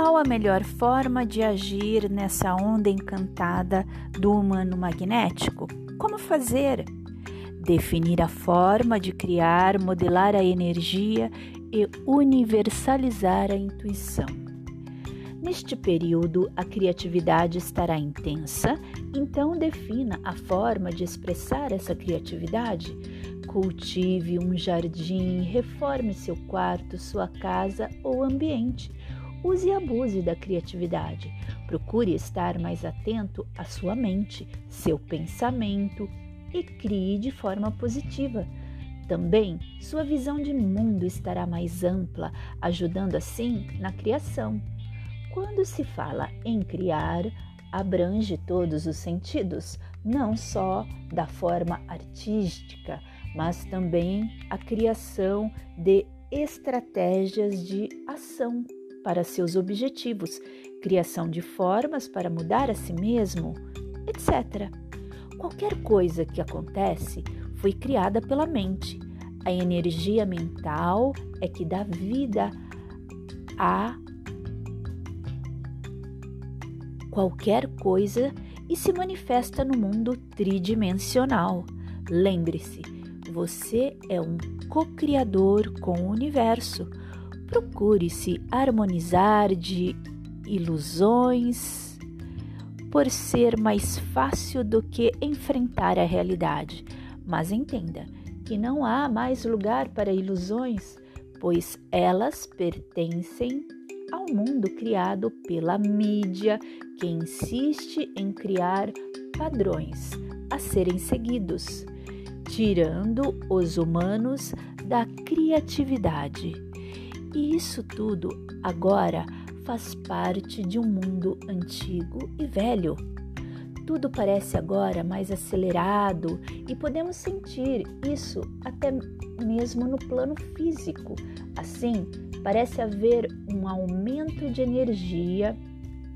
Qual a melhor forma de agir nessa onda encantada do humano magnético? Como fazer? Definir a forma de criar, modelar a energia e universalizar a intuição. Neste período, a criatividade estará intensa, então defina a forma de expressar essa criatividade. Cultive um jardim, reforme seu quarto, sua casa ou ambiente. Use e abuse da criatividade. Procure estar mais atento à sua mente, seu pensamento e crie de forma positiva. Também sua visão de mundo estará mais ampla, ajudando assim na criação. Quando se fala em criar, abrange todos os sentidos, não só da forma artística, mas também a criação de estratégias de ação para seus objetivos, criação de formas para mudar a si mesmo, etc. Qualquer coisa que acontece foi criada pela mente. A energia mental é que dá vida a qualquer coisa e se manifesta no mundo tridimensional. Lembre-se, você é um co-criador com o universo. Procure se harmonizar de ilusões por ser mais fácil do que enfrentar a realidade. Mas entenda que não há mais lugar para ilusões, pois elas pertencem ao mundo criado pela mídia, que insiste em criar padrões a serem seguidos, tirando os humanos da criatividade. E isso tudo agora faz parte de um mundo antigo e velho. Tudo parece agora mais acelerado e podemos sentir isso até mesmo no plano físico. Assim, parece haver um aumento de energia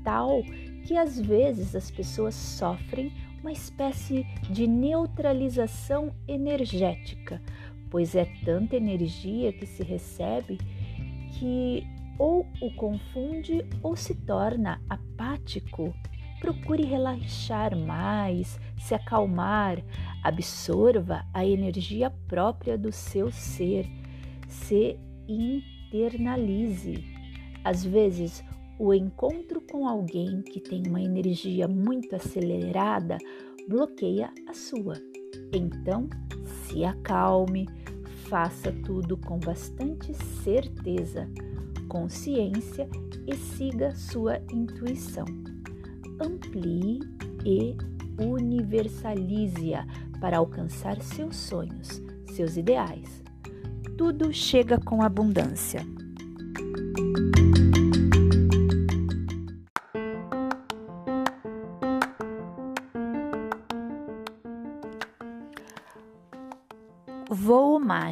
tal que às vezes as pessoas sofrem uma espécie de neutralização energética, pois é tanta energia que se recebe que ou o confunde ou se torna apático. Procure relaxar mais, se acalmar, absorva a energia própria do seu ser, se internalize. Às vezes, o encontro com alguém que tem uma energia muito acelerada bloqueia a sua. Então, se acalme, faça tudo com bastante certeza, consciência e siga sua intuição. Amplie e universalize-a para alcançar seus sonhos, seus ideais. Tudo chega com abundância.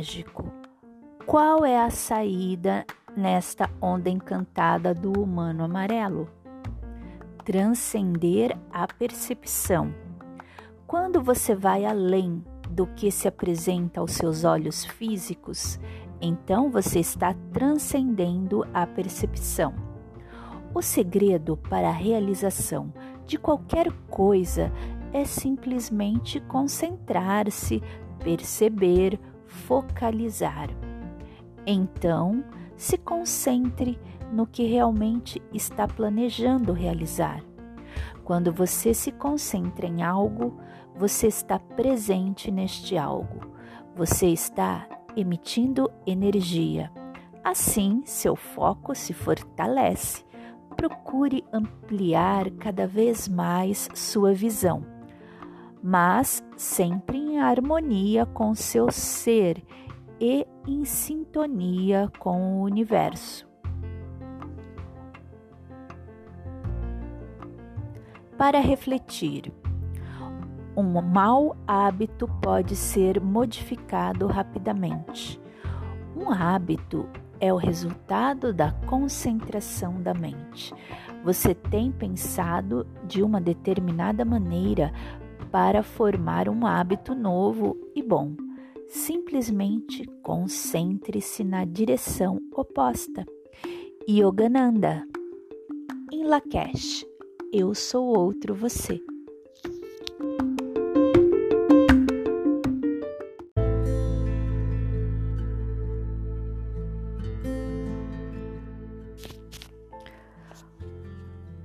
Mágico. Qual é a saída nesta onda encantada do humano amarelo? Transcender a percepção. Quando você vai além do que se apresenta aos seus olhos físicos, então você está transcendendo a percepção. O segredo para a realização de qualquer coisa é simplesmente concentrar-se, perceber, focalizar. Então, se concentre no que realmente está planejando realizar. Quando você se concentra em algo, você está presente neste algo. Você está emitindo energia. Assim, seu foco se fortalece. Procure ampliar cada vez mais sua visão, mas sempre em harmonia com seu ser e em sintonia com o universo. Para refletir, um mau hábito pode ser modificado rapidamente. Um hábito é o resultado da concentração da mente. Você tem pensado de uma determinada maneira para formar um hábito novo e bom. Simplesmente concentre-se na direção oposta. Yogananda Lakesh. Eu sou outro você.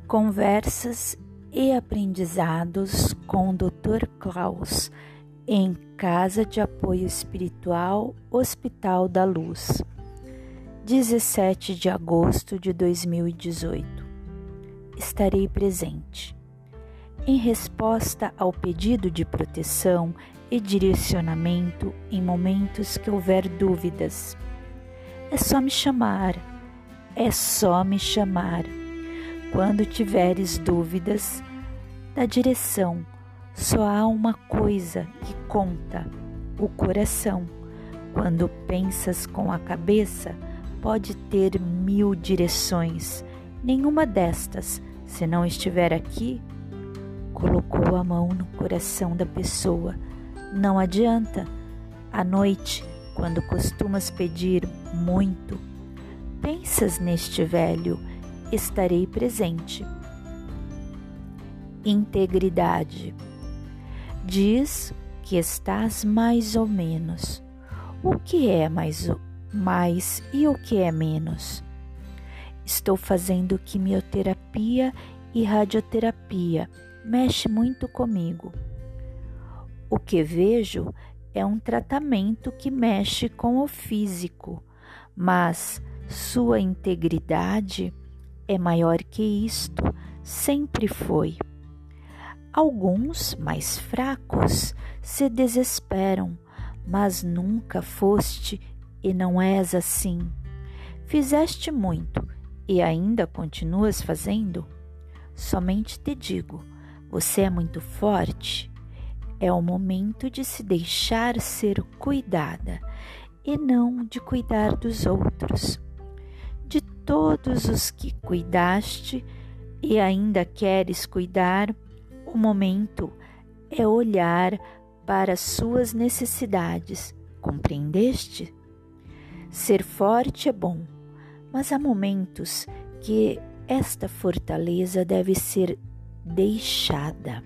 Conversas e aprendizados com o Dr. Klaus em Casa de Apoio Espiritual Hospital da Luz, 17 de agosto de 2018. Estarei presente. Em resposta ao pedido de proteção e direcionamento em momentos que houver dúvidas, é só me chamar, é só me chamar. Quando tiveres dúvidas da direção, só há uma coisa que conta: o coração. Quando pensas com a cabeça, pode ter mil direções. Nenhuma destas, se não estiver aqui, colocou a mão no coração da pessoa. Não adianta. À noite, quando costumas pedir muito, pensas neste velho, estarei presente. Integridade diz que estás mais ou menos. O que é mais, mais e o que é menos? Estou fazendo quimioterapia e radioterapia. Mexe muito comigo. O que vejo é um tratamento que mexe com o físico, mas sua integridade é maior que isto, sempre foi. Alguns, mais fracos, se desesperam, mas nunca foste e não és assim. Fizeste muito e ainda continuas fazendo? Somente te digo: você é muito forte. É o momento de se deixar ser cuidada e não de cuidar dos outros. De todos os que cuidaste e ainda queres cuidar, o momento é olhar para suas necessidades, compreendeste? Ser forte é bom, mas há momentos que esta fortaleza deve ser deixada.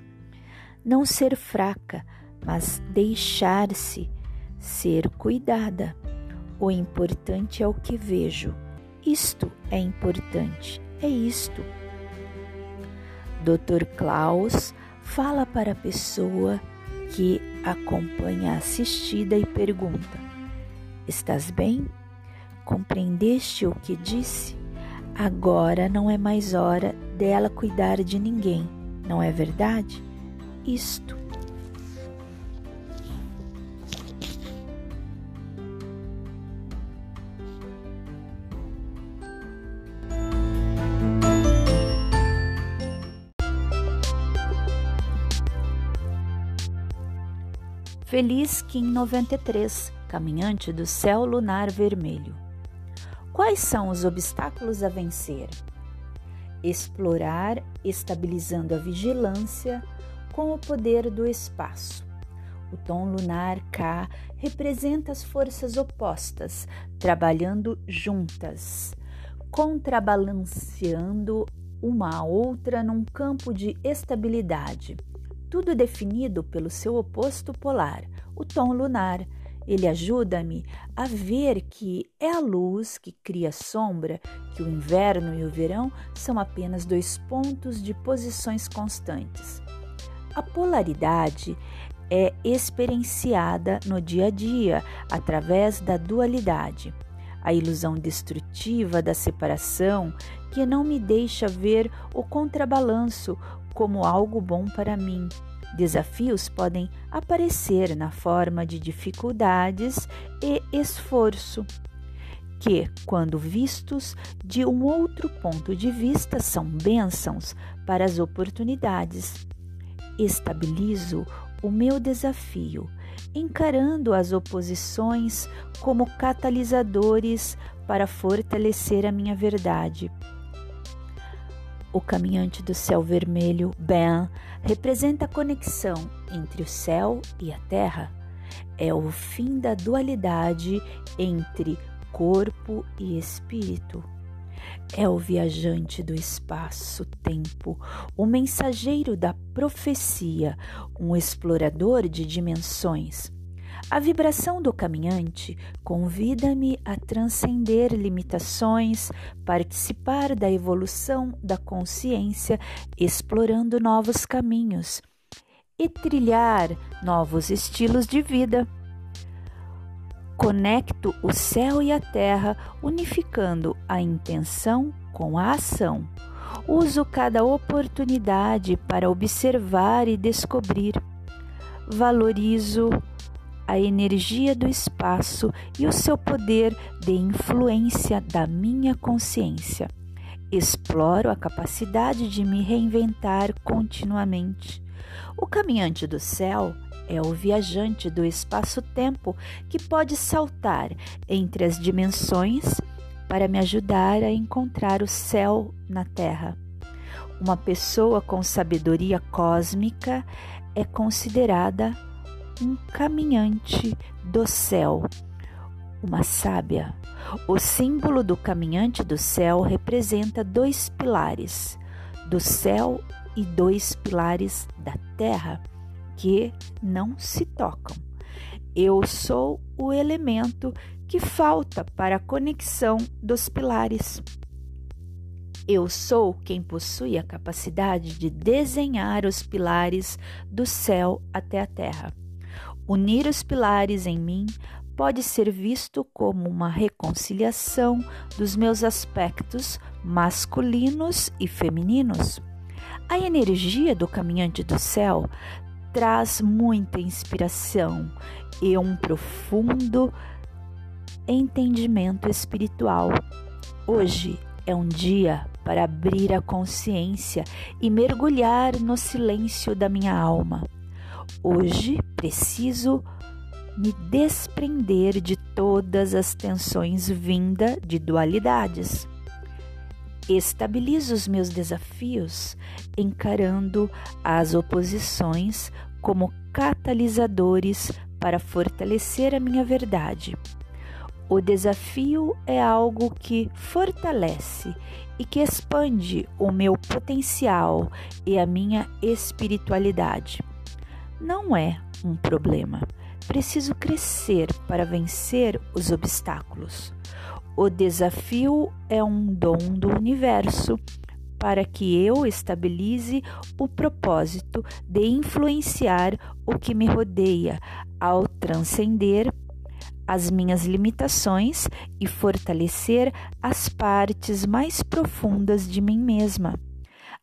Não ser fraca, mas deixar-se ser cuidada. O importante é o que vejo. Isto é importante, é isto. Dr. Klaus fala para a pessoa que acompanha a assistida e pergunta: Estás bem? Compreendeste o que disse? Agora não é mais hora dela cuidar de ninguém, não é verdade? Isto Feliz Kim 93, caminhante do céu lunar vermelho. Quais são os obstáculos a vencer? Explorar, estabilizando a vigilância com o poder do espaço. O tom lunar K representa as forças opostas, trabalhando juntas, contrabalanceando uma a outra num campo de estabilidade tudo definido pelo seu oposto polar, o tom lunar. Ele ajuda-me a ver que é a luz que cria sombra, que o inverno e o verão são apenas dois pontos de posições constantes. A polaridade é experienciada no dia a dia através da dualidade, a ilusão destrutiva da separação que não me deixa ver o contrabalanço, como algo bom para mim. Desafios podem aparecer na forma de dificuldades e esforço, que, quando vistos de um outro ponto de vista, são bênçãos para as oportunidades. Estabilizo o meu desafio, encarando as oposições como catalisadores para fortalecer a minha verdade o caminhante do céu vermelho, Ben, representa a conexão entre o céu e a terra. É o fim da dualidade entre corpo e espírito. é o viajante do espaço-tempo, o mensageiro da profecia, um explorador de dimensões. A vibração do caminhante convida-me a transcender limitações, participar da evolução da consciência, explorando novos caminhos e trilhar novos estilos de vida. Conecto o céu e a terra, unificando a intenção com a ação. Uso cada oportunidade para observar e descobrir. Valorizo a energia do espaço e o seu poder de influência da minha consciência. Exploro a capacidade de me reinventar continuamente. O caminhante do céu é o viajante do espaço-tempo que pode saltar entre as dimensões para me ajudar a encontrar o céu na Terra. Uma pessoa com sabedoria cósmica é considerada um caminhante do céu, uma sábia. O símbolo do caminhante do céu representa dois pilares do céu e dois pilares da terra que não se tocam. Eu sou o elemento que falta para a conexão dos pilares. Eu sou quem possui a capacidade de desenhar os pilares do céu até a terra. Unir os pilares em mim pode ser visto como uma reconciliação dos meus aspectos masculinos e femininos. A energia do caminhante do céu traz muita inspiração e um profundo entendimento espiritual. Hoje é um dia para abrir a consciência e mergulhar no silêncio da minha alma. Hoje preciso me desprender de todas as tensões vinda de dualidades. Estabilizo os meus desafios encarando as oposições como catalisadores para fortalecer a minha verdade. O desafio é algo que fortalece e que expande o meu potencial e a minha espiritualidade. Não é um problema. Preciso crescer para vencer os obstáculos. O desafio é um dom do universo para que eu estabilize o propósito de influenciar o que me rodeia ao transcender as minhas limitações e fortalecer as partes mais profundas de mim mesma.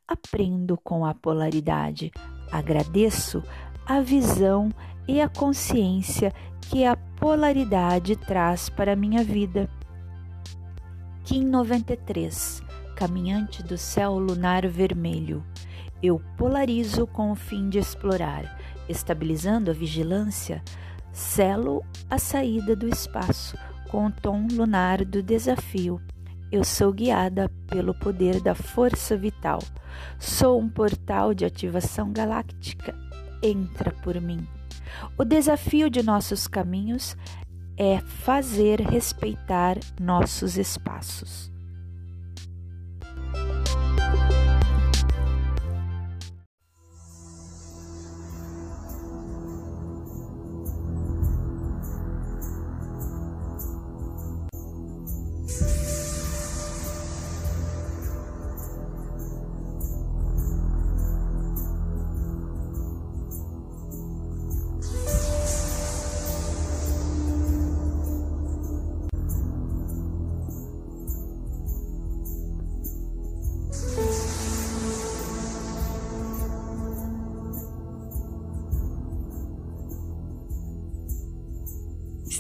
Aprendo com a polaridade, agradeço a visão e a consciência que a polaridade traz para a minha vida. Kim 93 Caminhante do céu lunar vermelho. Eu polarizo com o fim de explorar, estabilizando a vigilância, selo a saída do espaço com o tom lunar do desafio. Eu sou guiada pelo poder da força vital. Sou um portal de ativação galáctica. Entra por mim. O desafio de nossos caminhos é fazer respeitar nossos espaços.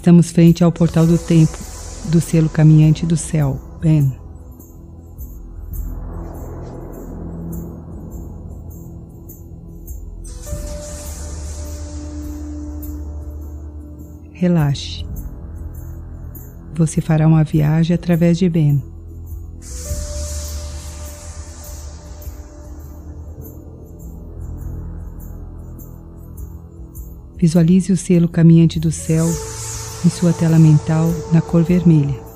Estamos frente ao portal do tempo do selo caminhante do céu, Ben. Relaxe. Você fará uma viagem através de Ben. Visualize o selo caminhante do céu em sua tela mental na cor vermelha.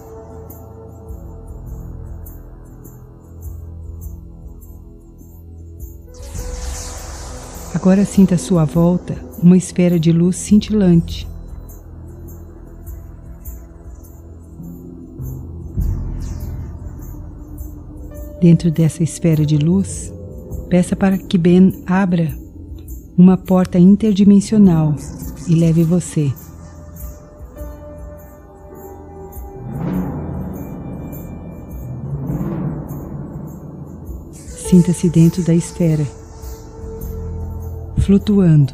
Agora sinta à sua volta uma esfera de luz cintilante. Dentro dessa esfera de luz, peça para que Ben abra uma porta interdimensional e leve você Sinta-se dentro da esfera, flutuando.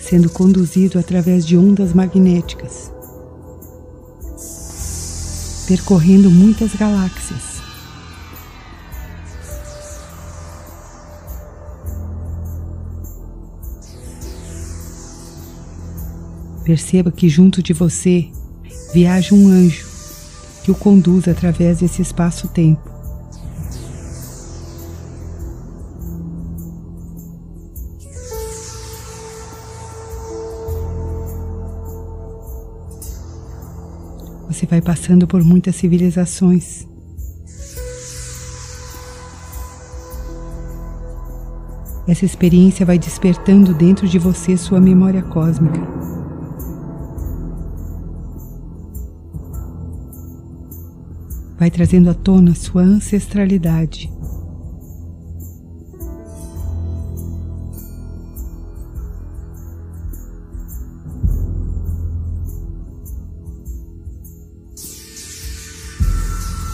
Sendo conduzido através de ondas magnéticas, percorrendo muitas galáxias. Perceba que junto de você viaja um anjo que o conduz através desse espaço-tempo. Você vai passando por muitas civilizações. Essa experiência vai despertando dentro de você sua memória cósmica. Vai trazendo à tona sua ancestralidade.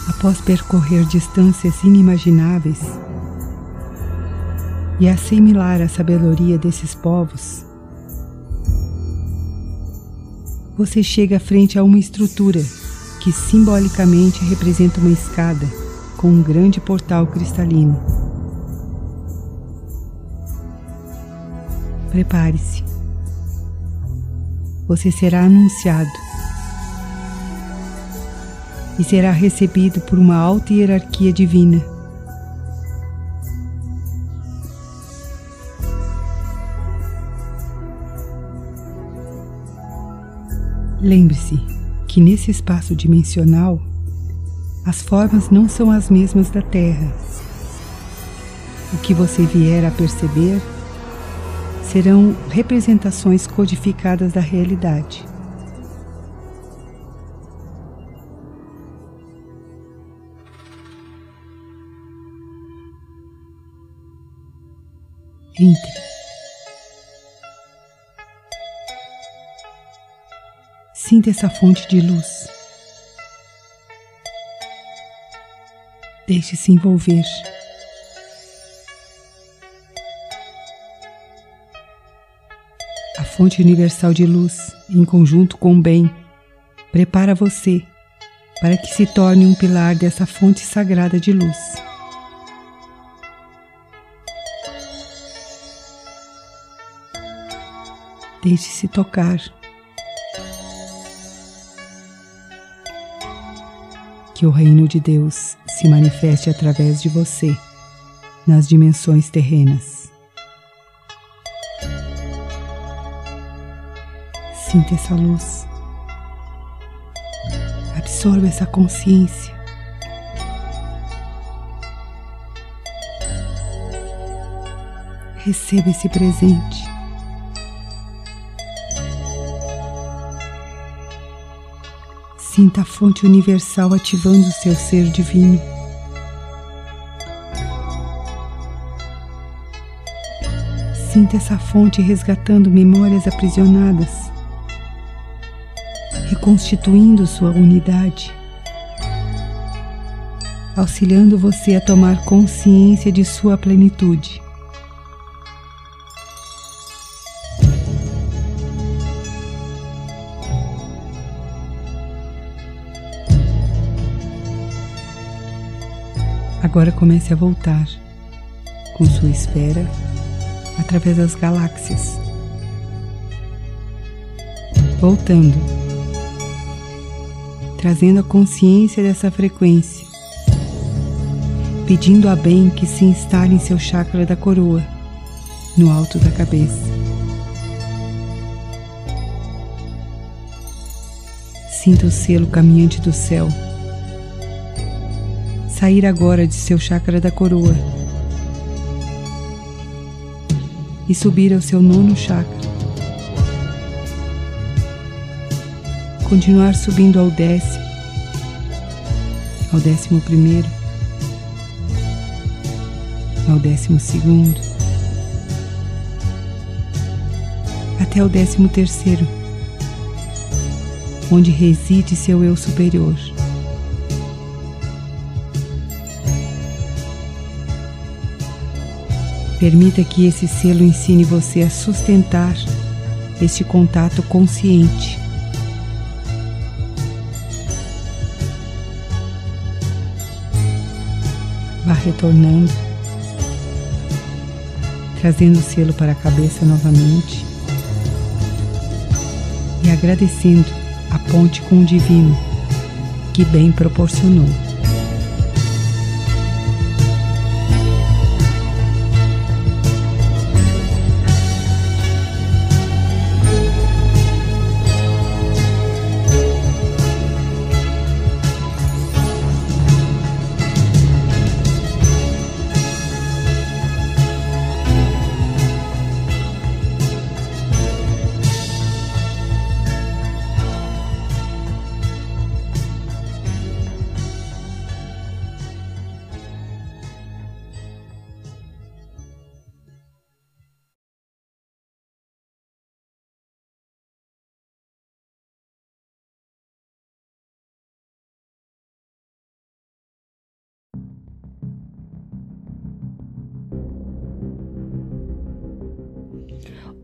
Após percorrer distâncias inimagináveis e assimilar a sabedoria desses povos, você chega frente a uma estrutura que simbolicamente representa uma escada com um grande portal cristalino. Prepare-se. Você será anunciado e será recebido por uma alta hierarquia divina. Lembre-se que nesse espaço dimensional as formas não são as mesmas da Terra. O que você vier a perceber serão representações codificadas da realidade. Entre. Sinta essa fonte de luz. Deixe-se envolver. A fonte universal de luz, em conjunto com o bem, prepara você para que se torne um pilar dessa fonte sagrada de luz. Deixe-se tocar. Que o reino de Deus se manifeste através de você nas dimensões terrenas. Sinta essa luz. Absorva essa consciência. Receba esse presente. Sinta a fonte universal ativando o seu ser divino. Sinta essa fonte resgatando memórias aprisionadas, reconstituindo sua unidade, auxiliando você a tomar consciência de sua plenitude. Agora comece a voltar com sua esfera através das galáxias. Voltando, trazendo a consciência dessa frequência, pedindo a bem que se instale em seu chakra da coroa, no alto da cabeça. Sinta o selo caminhante do céu sair agora de seu chakra da coroa e subir ao seu nono chakra. Continuar subindo ao décimo, ao décimo primeiro, ao décimo segundo, até o décimo terceiro, onde reside seu eu superior. Permita que esse selo ensine você a sustentar este contato consciente. Vá retornando, trazendo o selo para a cabeça novamente e agradecendo a ponte com o divino que bem proporcionou.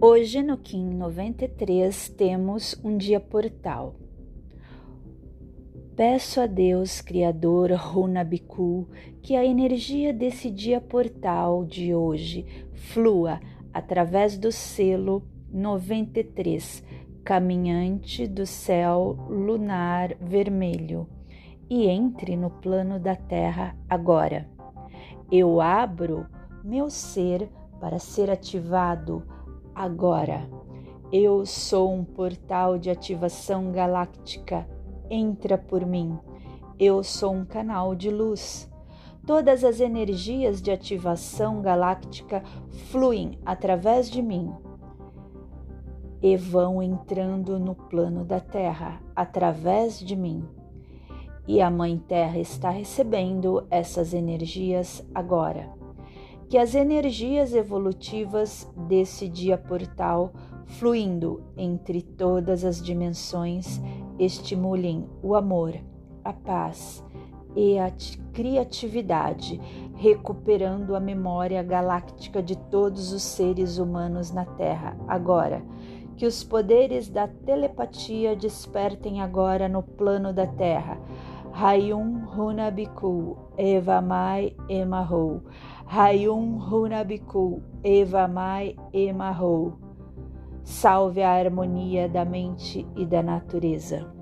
Hoje no Kim 93 temos um dia portal. Peço a Deus, Criador Runabiku, que a energia desse dia portal de hoje flua através do selo 93, caminhante do céu lunar vermelho, e entre no plano da Terra agora. Eu abro meu ser para ser ativado agora. Eu sou um portal de ativação galáctica. Entra por mim. Eu sou um canal de luz. Todas as energias de ativação galáctica fluem através de mim e vão entrando no plano da Terra através de mim. E a Mãe Terra está recebendo essas energias agora que as energias evolutivas desse dia portal, fluindo entre todas as dimensões, estimulem o amor, a paz e a criatividade, recuperando a memória galáctica de todos os seres humanos na Terra. Agora, que os poderes da telepatia despertem agora no plano da Terra. Hayum Hunabiku Evamai Emahou. Hayum Hunabiku Eva Mai Emarrou. Salve a harmonia da mente e da natureza.